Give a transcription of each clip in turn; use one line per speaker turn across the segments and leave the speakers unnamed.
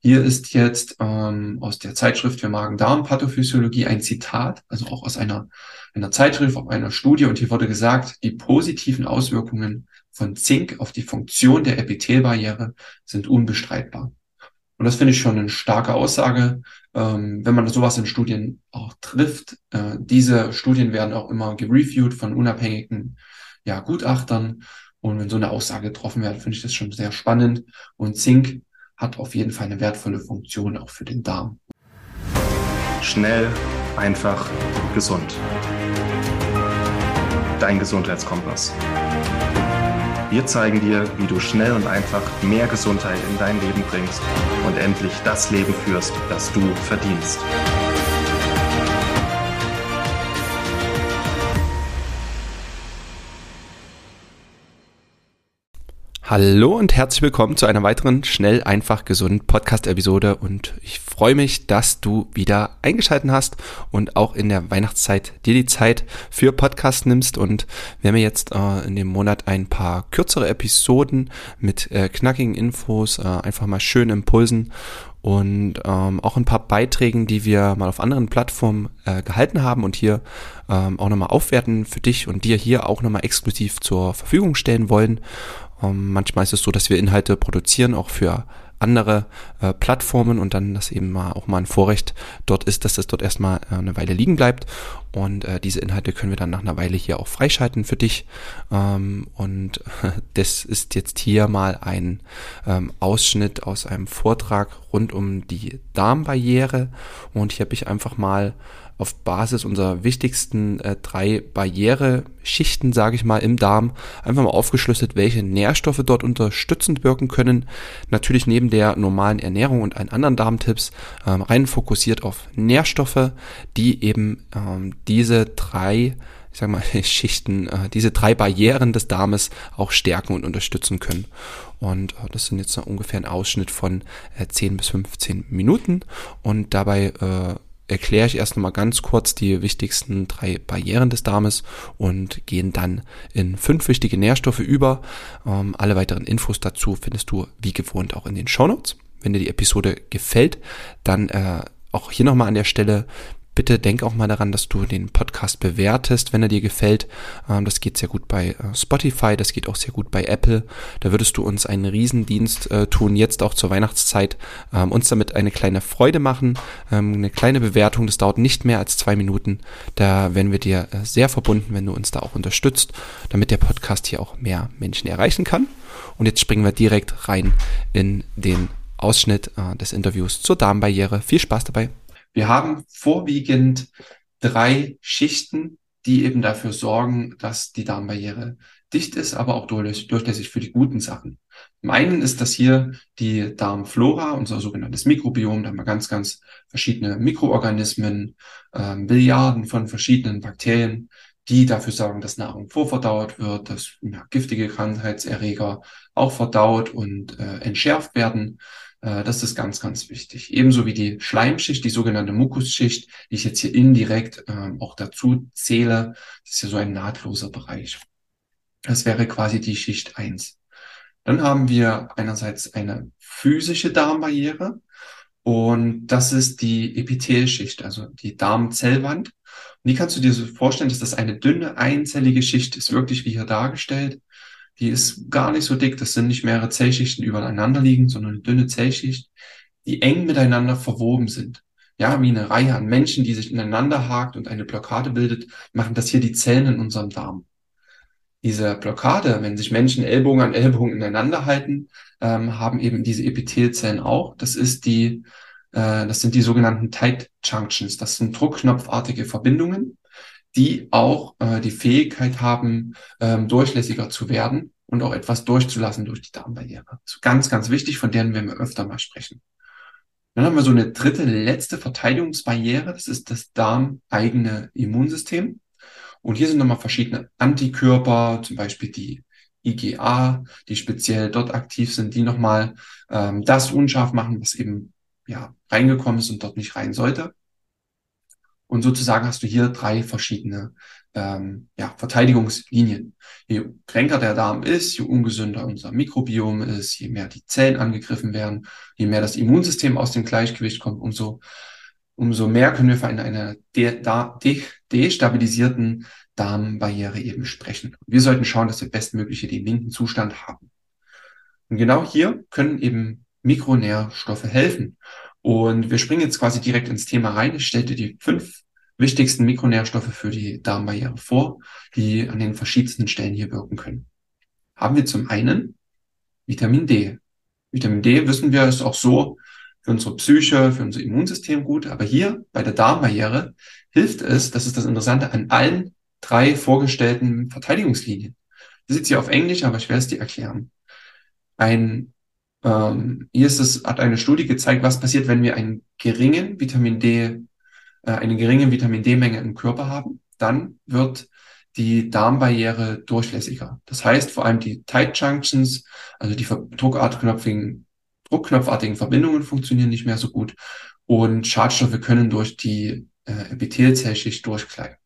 Hier ist jetzt ähm, aus der Zeitschrift für Magen-Darm-Pathophysiologie ein Zitat, also auch aus einer, einer Zeitschrift, auf einer Studie. Und hier wurde gesagt, die positiven Auswirkungen von Zink auf die Funktion der Epithelbarriere sind unbestreitbar. Und das finde ich schon eine starke Aussage, ähm, wenn man sowas in Studien auch trifft. Äh, diese Studien werden auch immer gereviewt von unabhängigen ja, Gutachtern. Und wenn so eine Aussage getroffen wird, finde ich das schon sehr spannend. Und Zink hat auf jeden Fall eine wertvolle Funktion auch für den Darm.
Schnell, einfach, gesund. Dein Gesundheitskompass. Wir zeigen dir, wie du schnell und einfach mehr Gesundheit in dein Leben bringst und endlich das Leben führst, das du verdienst.
Hallo und herzlich willkommen zu einer weiteren schnell, einfach, gesund Podcast-Episode und ich freue mich, dass du wieder eingeschalten hast und auch in der Weihnachtszeit dir die Zeit für Podcast nimmst und wir haben jetzt äh, in dem Monat ein paar kürzere Episoden mit äh, knackigen Infos, äh, einfach mal schön Impulsen und ähm, auch ein paar Beiträgen, die wir mal auf anderen Plattformen äh, gehalten haben und hier ähm, auch nochmal aufwerten für dich und dir hier auch nochmal exklusiv zur Verfügung stellen wollen. Ähm, manchmal ist es so, dass wir Inhalte produzieren, auch für andere äh, Plattformen und dann das eben mal auch mal ein Vorrecht dort ist, dass das dort erstmal äh, eine Weile liegen bleibt. Und äh, diese Inhalte können wir dann nach einer Weile hier auch freischalten für dich. Ähm, und das ist jetzt hier mal ein ähm, Ausschnitt aus einem Vortrag rund um die Darmbarriere. Und hier habe ich einfach mal auf Basis unserer wichtigsten äh, drei Barriereschichten, sage ich mal, im Darm einfach mal aufgeschlüsselt, welche Nährstoffe dort unterstützend wirken können. Natürlich neben der normalen Ernährung und allen anderen Darmtipps ähm, rein fokussiert auf Nährstoffe, die eben ähm, diese drei ich sag mal, Schichten, äh, diese drei Barrieren des Darmes auch stärken und unterstützen können. Und äh, das sind jetzt ungefähr ein Ausschnitt von äh, 10 bis 15 Minuten. Und dabei äh, erkläre ich erst nochmal ganz kurz die wichtigsten drei Barrieren des Darmes und gehen dann in fünf wichtige Nährstoffe über. Ähm, alle weiteren Infos dazu findest du wie gewohnt auch in den Shownotes. Wenn dir die Episode gefällt, dann äh, auch hier nochmal an der Stelle Bitte denk auch mal daran, dass du den Podcast bewertest, wenn er dir gefällt. Ähm, das geht sehr gut bei äh, Spotify, das geht auch sehr gut bei Apple. Da würdest du uns einen Riesendienst äh, tun, jetzt auch zur Weihnachtszeit, ähm, uns damit eine kleine Freude machen, ähm, eine kleine Bewertung. Das dauert nicht mehr als zwei Minuten. Da werden wir dir äh, sehr verbunden, wenn du uns da auch unterstützt, damit der Podcast hier auch mehr Menschen erreichen kann. Und jetzt springen wir direkt rein in den Ausschnitt des Interviews zur Darmbarriere. Viel Spaß dabei!
Wir haben vorwiegend drei Schichten, die eben dafür sorgen, dass die Darmbarriere dicht ist, aber auch durchlässig für die guten Sachen. Zum einen ist das hier die Darmflora, unser sogenanntes Mikrobiom. Da haben wir ganz, ganz verschiedene Mikroorganismen, äh, Billiarden von verschiedenen Bakterien, die dafür sorgen, dass Nahrung vorverdaut wird, dass ja, giftige Krankheitserreger auch verdaut und äh, entschärft werden. Äh, das ist ganz, ganz wichtig. Ebenso wie die Schleimschicht, die sogenannte Mukusschicht, die ich jetzt hier indirekt ähm, auch dazu zähle. Das ist ja so ein nahtloser Bereich. Das wäre quasi die Schicht eins. Dann haben wir einerseits eine physische Darmbarriere und das ist die Epithelschicht, also die Darmzellwand. Und die kannst du dir so vorstellen, dass das eine dünne einzellige Schicht ist, wirklich wie hier dargestellt. Die ist gar nicht so dick. Das sind nicht mehrere Zellschichten übereinander liegen, sondern eine dünne Zellschicht, die eng miteinander verwoben sind. Ja, wie eine Reihe an Menschen, die sich ineinander hakt und eine Blockade bildet, machen das hier die Zellen in unserem Darm. Diese Blockade, wenn sich Menschen Ellbogen an Ellbogen ineinander halten, ähm, haben eben diese Epithelzellen auch. Das ist die, äh, das sind die sogenannten Tight Junctions. Das sind druckknopfartige Verbindungen, die auch äh, die Fähigkeit haben, ähm, durchlässiger zu werden und auch etwas durchzulassen durch die Darmbarriere. Das ganz, ganz wichtig, von denen werden wir öfter mal sprechen. Dann haben wir so eine dritte, letzte Verteidigungsbarriere. Das ist das darmeigene Immunsystem. Und hier sind nochmal verschiedene Antikörper, zum Beispiel die IgA, die speziell dort aktiv sind, die nochmal ähm, das unscharf machen, was eben ja reingekommen ist und dort nicht rein sollte. Und sozusagen hast du hier drei verschiedene ähm, ja, Verteidigungslinien. Je kränker der Darm ist, je ungesünder unser Mikrobiom ist, je mehr die Zellen angegriffen werden, je mehr das Immunsystem aus dem Gleichgewicht kommt, umso, umso mehr können wir von einer de de destabilisierten Darmbarriere eben sprechen. Wir sollten schauen, dass wir bestmögliche den linken Zustand haben. Und genau hier können eben Mikronährstoffe helfen. Und wir springen jetzt quasi direkt ins Thema rein. Ich stelle dir die fünf wichtigsten Mikronährstoffe für die Darmbarriere vor, die an den verschiedensten Stellen hier wirken können. Haben wir zum einen Vitamin D. Vitamin D, wissen wir, ist auch so für unsere Psyche, für unser Immunsystem gut. Aber hier bei der Darmbarriere hilft es, das ist das Interessante, an allen drei vorgestellten Verteidigungslinien. Das ist jetzt hier auf Englisch, aber ich werde es dir erklären. Ein, ähm, hier ist es, hat eine Studie gezeigt, was passiert, wenn wir einen geringen Vitamin D äh, eine geringe Vitamin D-Menge im Körper haben, dann wird die Darmbarriere durchlässiger. Das heißt, vor allem die Tight Junctions, also die druckartigen, druckknopfartigen Verbindungen funktionieren nicht mehr so gut und Schadstoffe können durch die äh, Epithelzellschicht durchgleiten.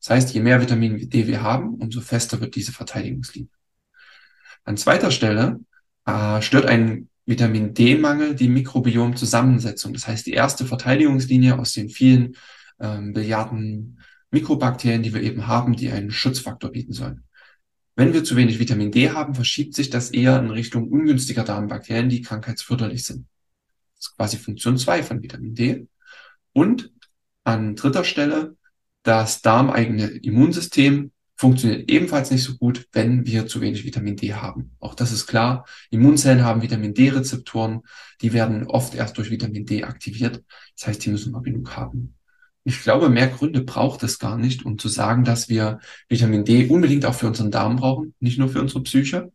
Das heißt, je mehr Vitamin D wir haben, umso fester wird diese Verteidigungslinie. An zweiter Stelle äh, stört ein Vitamin D-Mangel die Mikrobiomzusammensetzung. Das heißt, die erste Verteidigungslinie aus den vielen ähm, Billiarden Mikrobakterien, die wir eben haben, die einen Schutzfaktor bieten sollen. Wenn wir zu wenig Vitamin D haben, verschiebt sich das eher in Richtung ungünstiger Darmbakterien, die krankheitsförderlich sind. Das ist quasi Funktion 2 von Vitamin D. Und an dritter Stelle das darmeigene Immunsystem funktioniert ebenfalls nicht so gut, wenn wir zu wenig Vitamin D haben. Auch das ist klar. Immunzellen haben Vitamin D-Rezeptoren, die werden oft erst durch Vitamin D aktiviert. Das heißt, die müssen wir genug haben. Ich glaube, mehr Gründe braucht es gar nicht, um zu sagen, dass wir Vitamin D unbedingt auch für unseren Darm brauchen, nicht nur für unsere Psyche.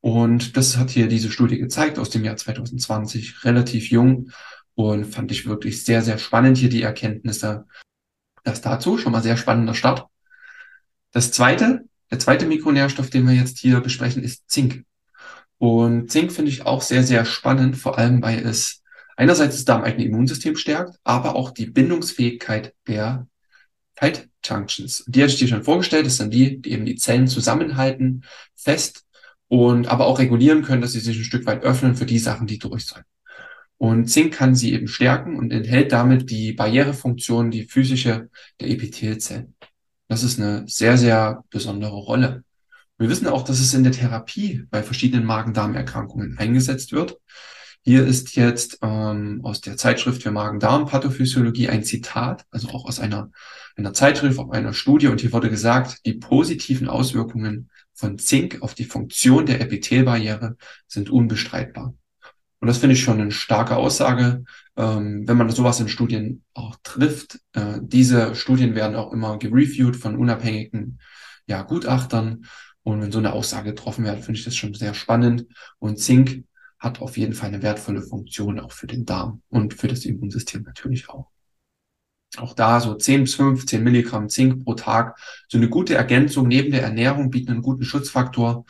Und das hat hier diese Studie gezeigt aus dem Jahr 2020, relativ jung und fand ich wirklich sehr, sehr spannend hier die Erkenntnisse. Das dazu schon mal sehr spannender Start. Das zweite, der zweite Mikronährstoff, den wir jetzt hier besprechen, ist Zink. Und Zink finde ich auch sehr, sehr spannend, vor allem weil es einerseits das darmeigene Immunsystem stärkt, aber auch die Bindungsfähigkeit der Tight Junctions. Die hatte ich dir schon vorgestellt. Das sind die, die eben die Zellen zusammenhalten, fest und aber auch regulieren können, dass sie sich ein Stück weit öffnen für die Sachen, die durch sollen. Und Zink kann sie eben stärken und enthält damit die Barrierefunktion, die physische der Epithelzellen. Das ist eine sehr, sehr besondere Rolle. Wir wissen auch, dass es in der Therapie bei verschiedenen Magen-Darm-Erkrankungen eingesetzt wird. Hier ist jetzt ähm, aus der Zeitschrift für Magen-Darm-Pathophysiologie ein Zitat, also auch aus einer, einer Zeitschrift, auf einer Studie. Und hier wurde gesagt, die positiven Auswirkungen von Zink auf die Funktion der Epithelbarriere sind unbestreitbar. Und das finde ich schon eine starke Aussage, ähm, wenn man sowas in Studien auch trifft. Äh, diese Studien werden auch immer gereviewt von unabhängigen ja, Gutachtern. Und wenn so eine Aussage getroffen wird, finde ich das schon sehr spannend. Und Zink hat auf jeden Fall eine wertvolle Funktion auch für den Darm und für das Immunsystem natürlich auch. Auch da so 10 bis 15 Milligramm Zink pro Tag, so eine gute Ergänzung neben der Ernährung bieten einen guten Schutzfaktor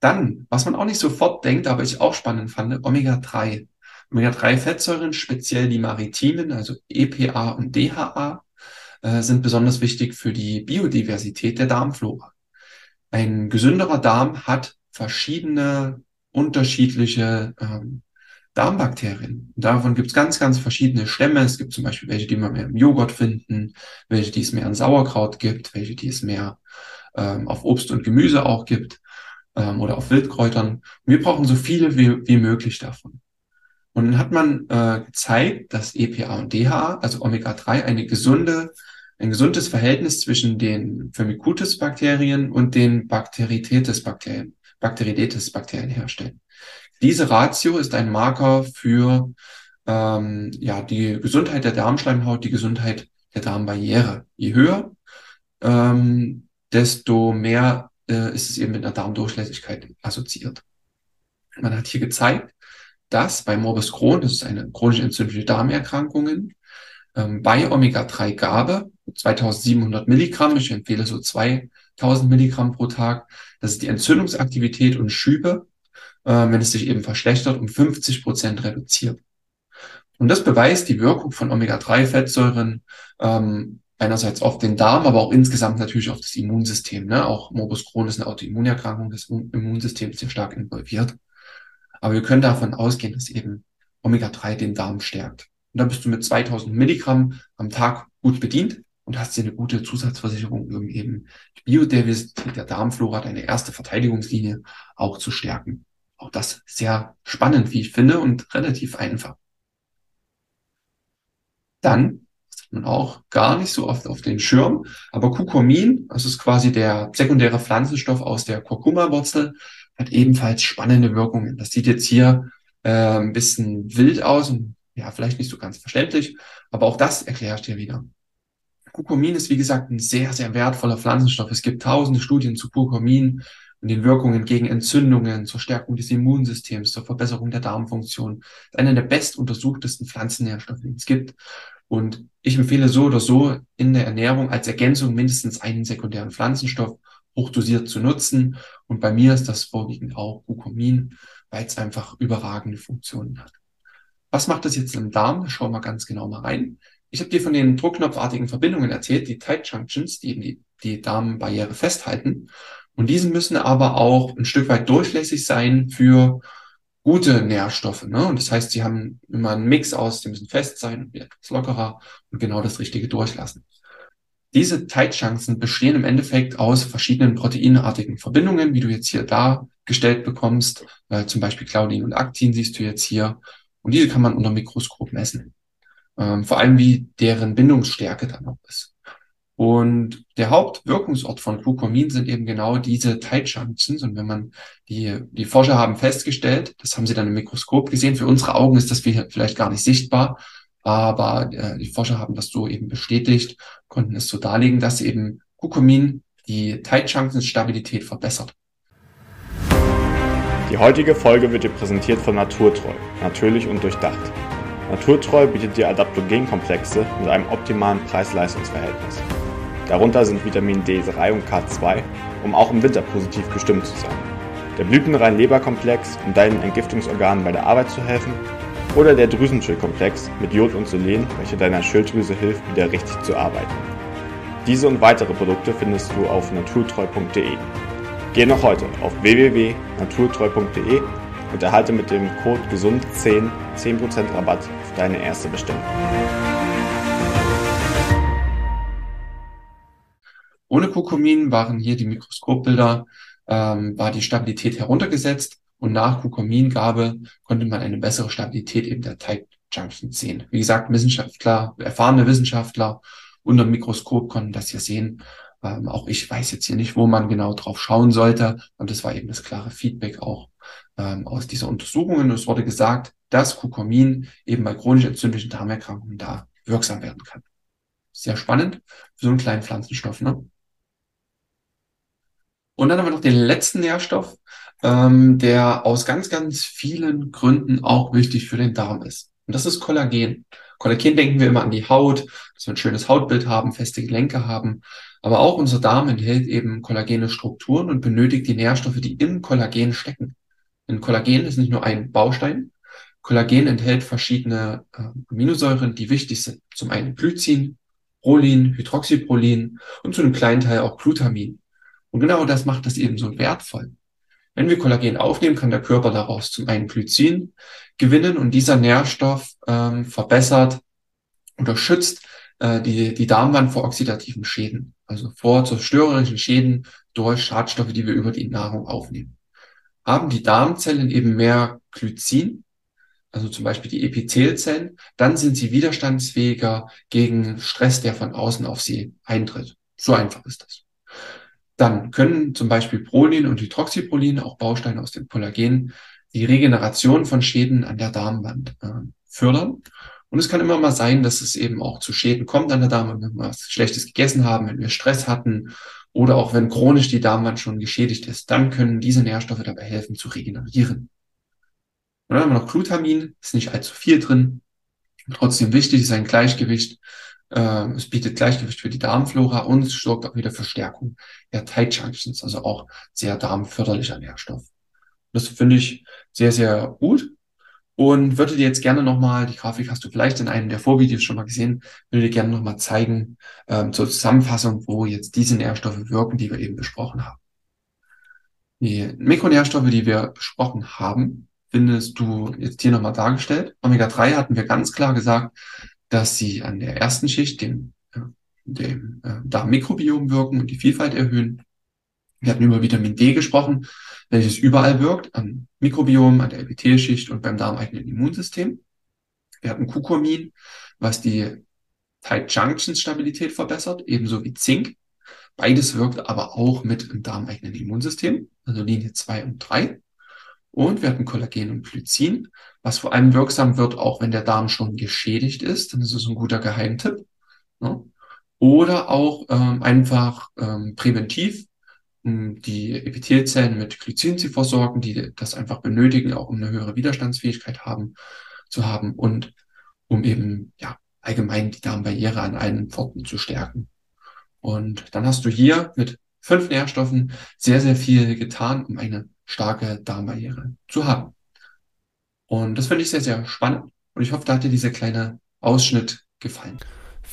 dann, was man auch nicht sofort denkt, aber ich auch spannend fand, Omega-3. Omega-3-Fettsäuren, speziell die maritimen, also EPA und DHA, äh, sind besonders wichtig für die Biodiversität der Darmflora. Ein gesünderer Darm hat verschiedene unterschiedliche ähm, Darmbakterien. davon gibt es ganz, ganz verschiedene Stämme. Es gibt zum Beispiel welche, die man mehr im Joghurt finden, welche, die es mehr in Sauerkraut gibt, welche, die es mehr ähm, auf Obst und Gemüse auch gibt ähm, oder auf Wildkräutern. Wir brauchen so viele wie, wie möglich davon. Und dann hat man äh, gezeigt, dass EPA und DHA, also Omega-3, eine gesunde, ein gesundes Verhältnis zwischen den Firmicutes-Bakterien und den Bacteritidis-Bakterien, Bacteritidis-Bakterien herstellen. Diese Ratio ist ein Marker für ähm, ja, die Gesundheit der Darmschleimhaut, die Gesundheit der Darmbarriere. Je höher, ähm, desto mehr äh, ist es eben mit einer Darmdurchlässigkeit assoziiert. Man hat hier gezeigt, dass bei Morbus Crohn, das ist eine chronisch entzündliche Darmerkrankung, ähm, bei Omega-3-Gabe, 2700 Milligramm, ich empfehle so 2000 Milligramm pro Tag, dass die Entzündungsaktivität und Schübe, äh, wenn es sich eben verschlechtert, um 50 Prozent reduziert. Und das beweist die Wirkung von Omega-3-Fettsäuren ähm, einerseits auf den Darm, aber auch insgesamt natürlich auf das Immunsystem. Ne? Auch Morbus Crohn ist eine Autoimmunerkrankung, das Immunsystem ist sehr stark involviert. Aber wir können davon ausgehen, dass eben Omega-3 den Darm stärkt. Und dann bist du mit 2000 Milligramm am Tag gut bedient und hast dir eine gute Zusatzversicherung, um eben die Biodiversität der Darmflora, deine erste Verteidigungslinie auch zu stärken. Auch das sehr spannend, wie ich finde, und relativ einfach. Dann, hat man auch gar nicht so oft auf den Schirm, aber Kurkumin, das ist quasi der sekundäre Pflanzenstoff aus der Kurkuma-Wurzel, hat ebenfalls spannende Wirkungen. Das sieht jetzt hier äh, ein bisschen wild aus und ja, vielleicht nicht so ganz verständlich, aber auch das erkläre ich dir wieder. Kurkumin ist, wie gesagt, ein sehr, sehr wertvoller Pflanzenstoff. Es gibt tausende Studien zu Kurkumin und den Wirkungen gegen Entzündungen, zur Stärkung des Immunsystems, zur Verbesserung der Darmfunktion. Einer der bestuntersuchtesten Pflanzennährstoffe, die es gibt. Und ich empfehle so oder so in der Ernährung als Ergänzung mindestens einen sekundären Pflanzenstoff hochdosiert zu nutzen. Und bei mir ist das vorwiegend auch Kurkumin, weil es einfach überragende Funktionen hat. Was macht das jetzt im Darm? Da schauen wir ganz genau mal rein. Ich habe dir von den druckknopfartigen Verbindungen erzählt, die Tight Junctions, die die, die Darmbarriere festhalten. Und diese müssen aber auch ein Stück weit durchlässig sein für gute Nährstoffe. Ne? Und das heißt, sie haben immer einen Mix aus, die müssen fest sein und etwas lockerer und genau das Richtige durchlassen. Diese Junctions bestehen im Endeffekt aus verschiedenen proteinartigen Verbindungen, wie du jetzt hier dargestellt bekommst. Äh, zum Beispiel Claudin und Actin siehst du jetzt hier. Und diese kann man unter Mikroskop messen. Ähm, vor allem wie deren Bindungsstärke dann auch ist. Und der Hauptwirkungsort von Glucomin sind eben genau diese Tight Junctions. Und wenn man die, die Forscher haben festgestellt, das haben sie dann im Mikroskop gesehen, für unsere Augen ist das vielleicht gar nicht sichtbar, aber äh, die Forscher haben das so eben bestätigt, konnten es so darlegen, dass eben Glucomin die Tight Junctions Stabilität verbessert.
Die heutige Folge wird dir präsentiert von Naturtreu, natürlich und durchdacht. Naturtreu bietet dir Adaptogenkomplexe mit einem optimalen Preis-Leistungs-Verhältnis. Darunter sind Vitamin D3 und K2, um auch im Winter positiv gestimmt zu sein. Der Blütenrein-Leberkomplex, um deinen Entgiftungsorganen bei der Arbeit zu helfen. Oder der Drüsenschildkomplex mit Jod und Selen, welcher deiner Schilddrüse hilft, wieder richtig zu arbeiten. Diese und weitere Produkte findest du auf naturtreu.de. Geh noch heute auf www.naturtreu.de und erhalte mit dem Code GESUND10 10% Rabatt auf deine erste Bestellung.
Ohne Kurkumin waren hier die Mikroskopbilder, ähm, war die Stabilität heruntergesetzt und nach Kurkumingabe konnte man eine bessere Stabilität eben der Tight Junction sehen. Wie gesagt, Wissenschaftler, erfahrene Wissenschaftler unter dem Mikroskop konnten das hier sehen ähm, auch ich weiß jetzt hier nicht, wo man genau drauf schauen sollte. Und das war eben das klare Feedback auch ähm, aus dieser Untersuchung. Und es wurde gesagt, dass Kukomin eben bei chronisch entzündlichen Darmerkrankungen da wirksam werden kann. Sehr spannend für so einen kleinen Pflanzenstoff. Ne? Und dann haben wir noch den letzten Nährstoff, ähm, der aus ganz, ganz vielen Gründen auch wichtig für den Darm ist. Und das ist Kollagen. Kollagen denken wir immer an die Haut, dass wir ein schönes Hautbild haben, feste Gelenke haben. Aber auch unser Darm enthält eben kollagene Strukturen und benötigt die Nährstoffe, die im Kollagen stecken. Denn Kollagen ist nicht nur ein Baustein. Kollagen enthält verschiedene äh, Aminosäuren, die wichtig sind. Zum einen Glycin, Prolin, Hydroxyprolin und zu einem kleinen Teil auch Glutamin. Und genau das macht das eben so wertvoll. Wenn wir Kollagen aufnehmen, kann der Körper daraus zum einen Glycin gewinnen und dieser Nährstoff ähm, verbessert oder schützt äh, die, die Darmwand vor oxidativen Schäden, also vor zerstörerischen Schäden durch Schadstoffe, die wir über die Nahrung aufnehmen. Haben die Darmzellen eben mehr Glycin, also zum Beispiel die Epithelzellen, dann sind sie widerstandsfähiger gegen Stress, der von außen auf sie eintritt. So einfach ist das. Dann können zum Beispiel Prolin und Hydroxyprolin, auch Bausteine aus dem Kollagen, die Regeneration von Schäden an der Darmwand äh, fördern und es kann immer mal sein, dass es eben auch zu Schäden kommt an der Darmwand, wenn wir was Schlechtes gegessen haben, wenn wir Stress hatten oder auch wenn chronisch die Darmwand schon geschädigt ist. Dann können diese Nährstoffe dabei helfen zu regenerieren. Und dann haben wir noch Glutamin, ist nicht allzu viel drin. Trotzdem wichtig ist ein Gleichgewicht. Äh, es bietet Gleichgewicht für die Darmflora und es sorgt auch wieder für Stärkung der Tight Junctions, also auch sehr darmförderlicher Nährstoff. Das finde ich sehr, sehr gut. Und würde dir jetzt gerne nochmal, die Grafik hast du vielleicht in einem der Vorvideos schon mal gesehen, würde dir gerne nochmal zeigen, ähm, zur Zusammenfassung, wo jetzt diese Nährstoffe wirken, die wir eben besprochen haben. Die Mikronährstoffe, die wir besprochen haben, findest du jetzt hier nochmal dargestellt. Omega-3 hatten wir ganz klar gesagt, dass sie an der ersten Schicht, dem, äh, dem äh, Darmmikrobiom wirken und die Vielfalt erhöhen. Wir hatten über Vitamin D gesprochen, welches überall wirkt, am Mikrobiom, an der Epithelschicht und beim darmeigenen Immunsystem. Wir hatten Kukurmin, was die Tight Junctions Stabilität verbessert, ebenso wie Zink. Beides wirkt aber auch mit im darmeigenen Immunsystem, also Linie 2 und 3. Und wir hatten Kollagen und Glycin, was vor allem wirksam wird, auch wenn der Darm schon geschädigt ist. Dann ist es ein guter Geheimtipp. Ne? Oder auch ähm, einfach ähm, präventiv die Epithelzellen mit Glycin zu versorgen, die das einfach benötigen, auch um eine höhere Widerstandsfähigkeit haben, zu haben und um eben ja allgemein die Darmbarriere an allen Pforten zu stärken. Und dann hast du hier mit fünf Nährstoffen sehr, sehr viel getan, um eine starke Darmbarriere zu haben. Und das finde ich sehr, sehr spannend. Und ich hoffe, da hat dir dieser kleine Ausschnitt gefallen.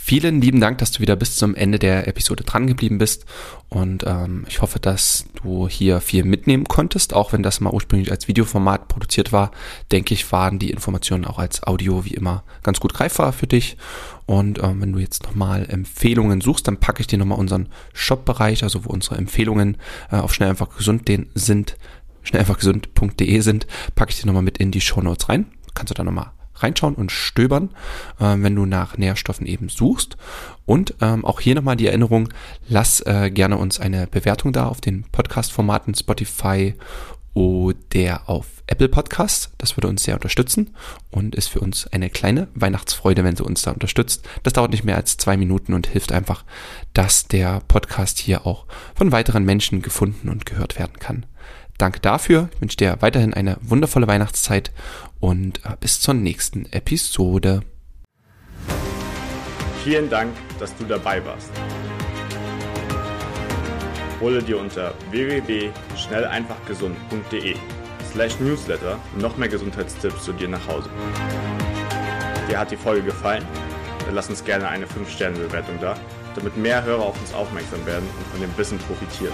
Vielen lieben Dank, dass du wieder bis zum Ende der Episode dran geblieben bist. Und ähm, ich hoffe, dass du hier viel mitnehmen konntest. Auch wenn das mal ursprünglich als Videoformat produziert war, denke ich, waren die Informationen auch als Audio wie immer ganz gut greifbar für dich. Und ähm, wenn du jetzt nochmal Empfehlungen suchst, dann packe ich dir nochmal unseren Shop-Bereich, also wo unsere Empfehlungen äh, auf schnell einfach gesund sind, schnell einfach gesund.de sind, packe ich dir nochmal mit in die Show Notes rein. Kannst du da nochmal reinschauen und stöbern, äh, wenn du nach Nährstoffen eben suchst. Und ähm, auch hier nochmal die Erinnerung, lass äh, gerne uns eine Bewertung da auf den Podcast-Formaten Spotify oder auf Apple Podcasts. Das würde uns sehr unterstützen und ist für uns eine kleine Weihnachtsfreude, wenn sie uns da unterstützt. Das dauert nicht mehr als zwei Minuten und hilft einfach, dass der Podcast hier auch von weiteren Menschen gefunden und gehört werden kann. Danke dafür. Ich wünsche dir weiterhin eine wundervolle Weihnachtszeit und äh, bis zur nächsten Episode.
Vielen Dank, dass du dabei warst. Hole dir unter www.schnelleinfachgesund.de slash newsletter noch mehr Gesundheitstipps zu dir nach Hause. Dir hat die Folge gefallen? Dann lass uns gerne eine 5-Sterne-Bewertung da, damit mehr Hörer auf uns aufmerksam werden und von dem Wissen profitieren.